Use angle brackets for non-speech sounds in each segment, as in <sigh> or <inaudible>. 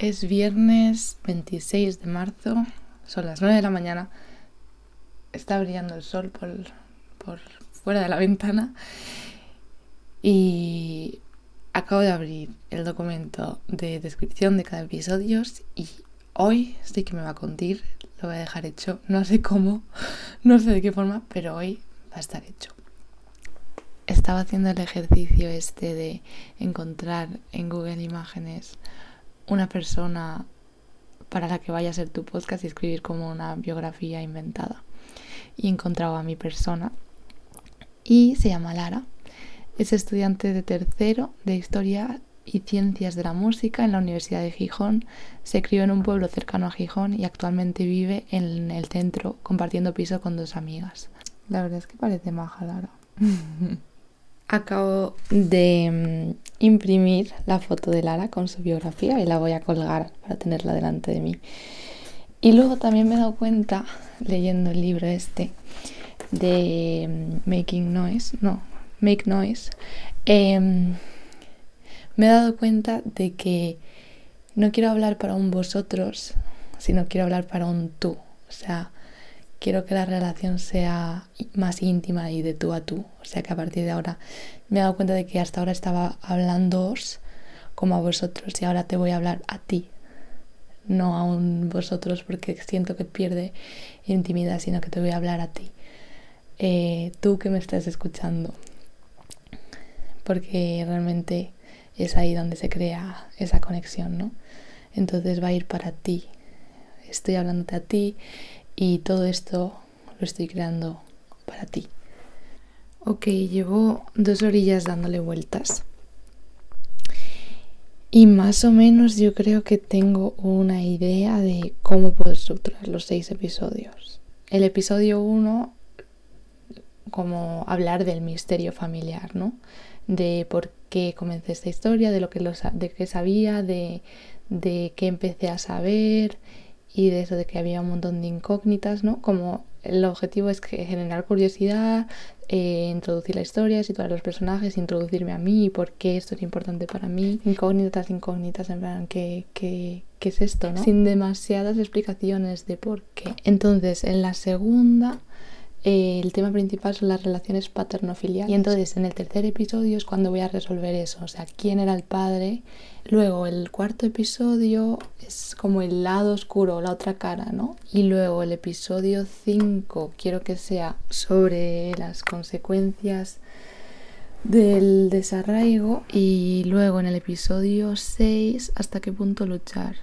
Es viernes 26 de marzo, son las 9 de la mañana, está brillando el sol por, por fuera de la ventana. Y acabo de abrir el documento de descripción de cada episodio y hoy sí que me va a contar, lo voy a dejar hecho, no sé cómo, <laughs> no sé de qué forma, pero hoy va a estar hecho. Estaba haciendo el ejercicio este de encontrar en Google Imágenes una persona para la que vaya a ser tu podcast y escribir como una biografía inventada. Y he encontrado a mi persona y se llama Lara. Es estudiante de tercero de Historia y Ciencias de la Música en la Universidad de Gijón. Se crió en un pueblo cercano a Gijón y actualmente vive en el centro compartiendo piso con dos amigas. La verdad es que parece maja Lara. <laughs> Acabo de mm, imprimir la foto de Lara con su biografía y la voy a colgar para tenerla delante de mí. Y luego también me he dado cuenta, leyendo el libro este de mm, Making Noise, no, Make Noise, em, me he dado cuenta de que no quiero hablar para un vosotros, sino quiero hablar para un tú. O sea, quiero que la relación sea más íntima y de tú a tú. O sea que a partir de ahora me he dado cuenta de que hasta ahora estaba hablándoos como a vosotros y ahora te voy a hablar a ti. No a un vosotros porque siento que pierde intimidad, sino que te voy a hablar a ti. Eh, tú que me estás escuchando. Porque realmente es ahí donde se crea esa conexión, ¿no? Entonces va a ir para ti. Estoy hablándote a ti y todo esto lo estoy creando para ti. Ok, llevo dos orillas dándole vueltas. Y más o menos yo creo que tengo una idea de cómo puedo estructurar los seis episodios. El episodio uno, como hablar del misterio familiar, ¿no? De por qué comencé esta historia, de lo que, de qué sabía, de, de qué empecé a saber y de eso de que había un montón de incógnitas, ¿no? Como el objetivo es que generar curiosidad, eh, introducir la historia, situar a los personajes, introducirme a mí y por qué esto es importante para mí. Incógnitas, incógnitas, en plan, ¿qué, qué, qué es esto, no? Sin demasiadas explicaciones de por qué. Entonces, en la segunda eh, el tema principal son las relaciones paterno-filiales. Y entonces en el tercer episodio es cuando voy a resolver eso, o sea, quién era el padre. Luego el cuarto episodio es como el lado oscuro, la otra cara, ¿no? Y luego el episodio 5 quiero que sea sobre las consecuencias del desarraigo y luego en el episodio 6 hasta qué punto luchar.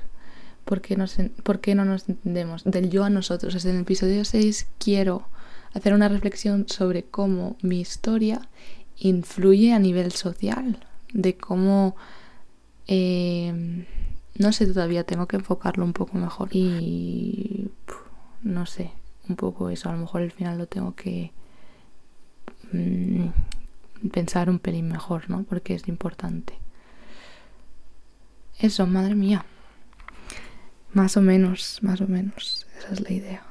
¿Por qué, ¿Por qué no nos entendemos? Del yo a nosotros. en el episodio 6 quiero hacer una reflexión sobre cómo mi historia influye a nivel social, de cómo, eh, no sé todavía, tengo que enfocarlo un poco mejor y no sé, un poco eso, a lo mejor al final lo tengo que mm, pensar un pelín mejor, ¿no? Porque es importante. Eso, madre mía. Más o menos, más o menos, esa es la idea.